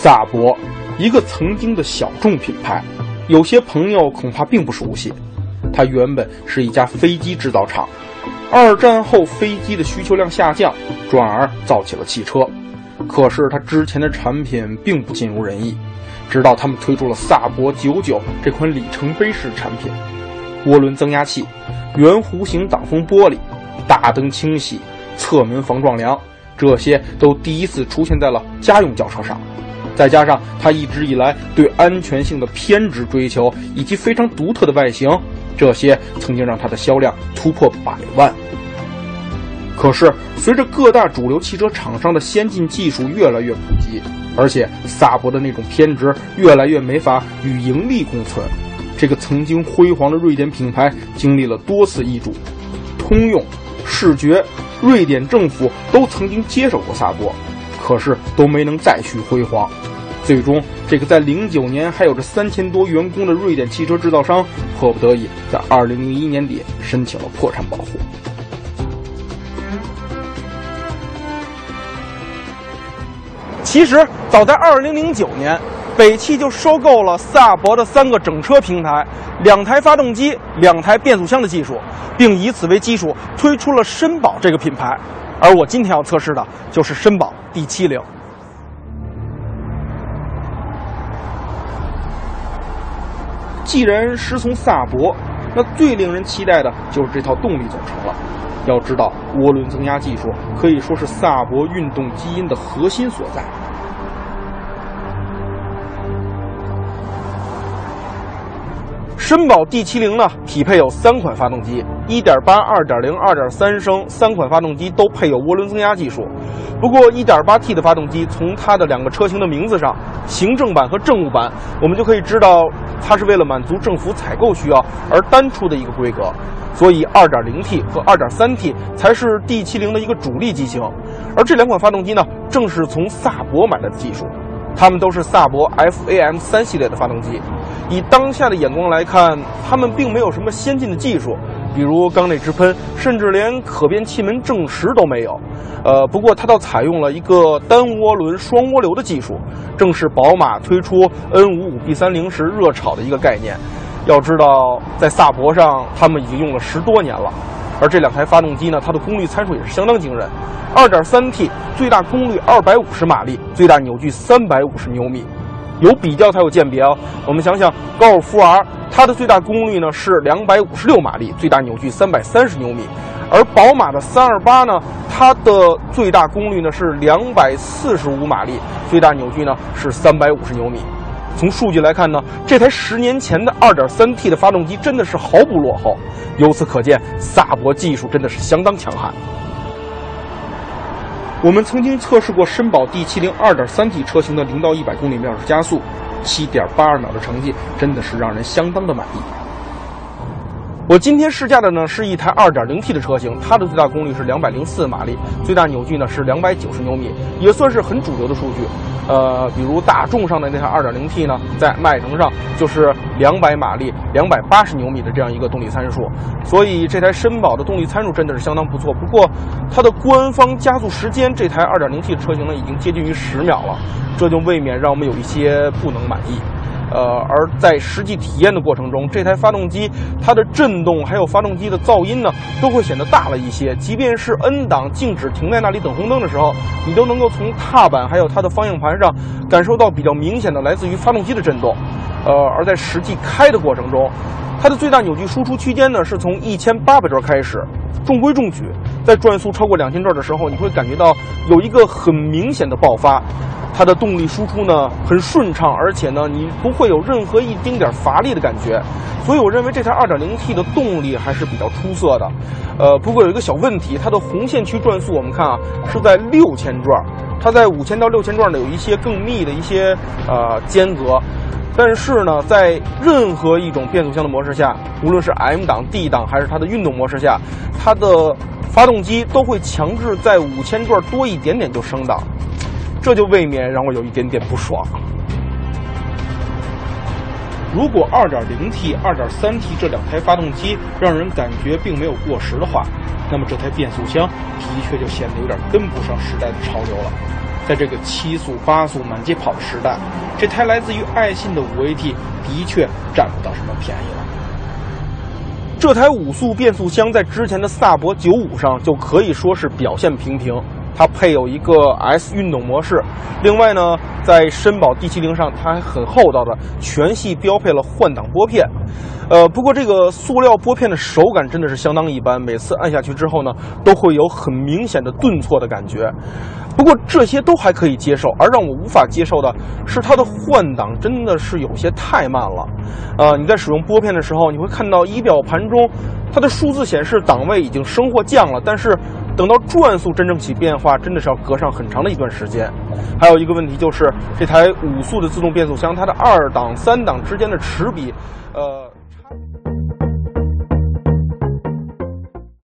萨博，一个曾经的小众品牌，有些朋友恐怕并不熟悉。它原本是一家飞机制造厂，二战后飞机的需求量下降，转而造起了汽车。可是它之前的产品并不尽如人意，直到他们推出了萨博九九这款里程碑式产品，涡轮增压器、圆弧形挡风玻璃、大灯清洗、侧门防撞梁，这些都第一次出现在了家用轿车上。再加上它一直以来对安全性的偏执追求，以及非常独特的外形，这些曾经让它的销量突破百万。可是，随着各大主流汽车厂商的先进技术越来越普及，而且萨博的那种偏执越来越没法与盈利共存，这个曾经辉煌的瑞典品牌经历了多次易主，通用、视觉、瑞典政府都曾经接手过萨博。可是都没能再续辉煌，最终这个在零九年还有着三千多员工的瑞典汽车制造商，迫不得已在二零零一年底申请了破产保护。其实早在二零零九年，北汽就收购了萨博的三个整车平台、两台发动机、两台变速箱的技术，并以此为基础推出了绅宝这个品牌。而我今天要测试的就是绅宝 D70。既然师从萨博，那最令人期待的就是这套动力总成了。要知道，涡轮增压技术可以说是萨博运动基因的核心所在。绅宝 D70 呢，匹配有三款发动机，1.8、2.0、2.3升三款发动机都配有涡轮增压技术。不过，1.8T 的发动机从它的两个车型的名字上，行政版和政务版，我们就可以知道它是为了满足政府采购需要而单出的一个规格。所以，2.0T 和 2.3T 才是 D70 的一个主力机型。而这两款发动机呢，正是从萨博买来的技术。它们都是萨博 FAM 三系列的发动机，以当下的眼光来看，它们并没有什么先进的技术，比如缸内直喷，甚至连可变气门正时都没有。呃，不过它倒采用了一个单涡轮双涡流的技术，正是宝马推出 N55B30 时热炒的一个概念。要知道，在萨博上，他们已经用了十多年了。而这两台发动机呢，它的功率参数也是相当惊人：2.3T 最大功率250马力，最大扭矩350牛米。有比较才有鉴别哦。我们想想，高尔夫 R 它的最大功率呢是256马力，最大扭矩330牛米；而宝马的328呢，它的最大功率呢是245马力，最大扭矩呢是350牛米。从数据来看呢，这台十年前的 2.3T 的发动机真的是毫不落后。由此可见，萨博技术真的是相当强悍。我们曾经测试过绅宝 D70 2.3T 车型的零到一百公里每小时加速，7.82秒的成绩真的是让人相当的满意。我今天试驾的呢是一台 2.0T 的车型，它的最大功率是204马力，最大扭矩呢是290牛米，也算是很主流的数据。呃，比如大众上的那台 2.0T 呢，在迈腾上就是200马力、280牛米的这样一个动力参数，所以这台绅宝的动力参数真的是相当不错。不过，它的官方加速时间，这台 2.0T 的车型呢已经接近于十秒了，这就未免让我们有一些不能满意。呃，而在实际体验的过程中，这台发动机它的震动还有发动机的噪音呢，都会显得大了一些。即便是 N 档静止停在那里等红灯的时候，你都能够从踏板还有它的方向盘上感受到比较明显的来自于发动机的震动。呃，而在实际开的过程中，它的最大扭矩输出区间呢是从一千八百转开始，中规中矩。在转速超过两千转的时候，你会感觉到有一个很明显的爆发。它的动力输出呢很顺畅，而且呢你不会有任何一丁点乏力的感觉，所以我认为这台 2.0T 的动力还是比较出色的。呃，不过有一个小问题，它的红线区转速我们看啊是在六千转，它在五千到六千转呢有一些更密的一些呃间隔，但是呢在任何一种变速箱的模式下，无论是 M 档、D 档还是它的运动模式下，它的发动机都会强制在五千转多一点点就升档。这就未免让我有一点点不爽。如果 2.0T、2.3T 这两台发动机让人感觉并没有过时的话，那么这台变速箱的确就显得有点跟不上时代的潮流了。在这个七速八速满街跑的时代，这台来自于爱信的五 AT 的确占不到什么便宜了。这台五速变速箱在之前的萨博九五上就可以说是表现平平。它配有一个 S 运动模式，另外呢，在绅宝 D70 上，它还很厚道的全系标配了换挡拨片。呃，不过这个塑料拨片的手感真的是相当一般，每次按下去之后呢，都会有很明显的顿挫的感觉。不过这些都还可以接受，而让我无法接受的是它的换挡真的是有些太慢了。呃，你在使用拨片的时候，你会看到仪表盘中它的数字显示档位已经升或降了，但是。等到转速真正起变化，真的是要隔上很长的一段时间。还有一个问题就是，这台五速的自动变速箱，它的二档、三档之间的齿比，呃，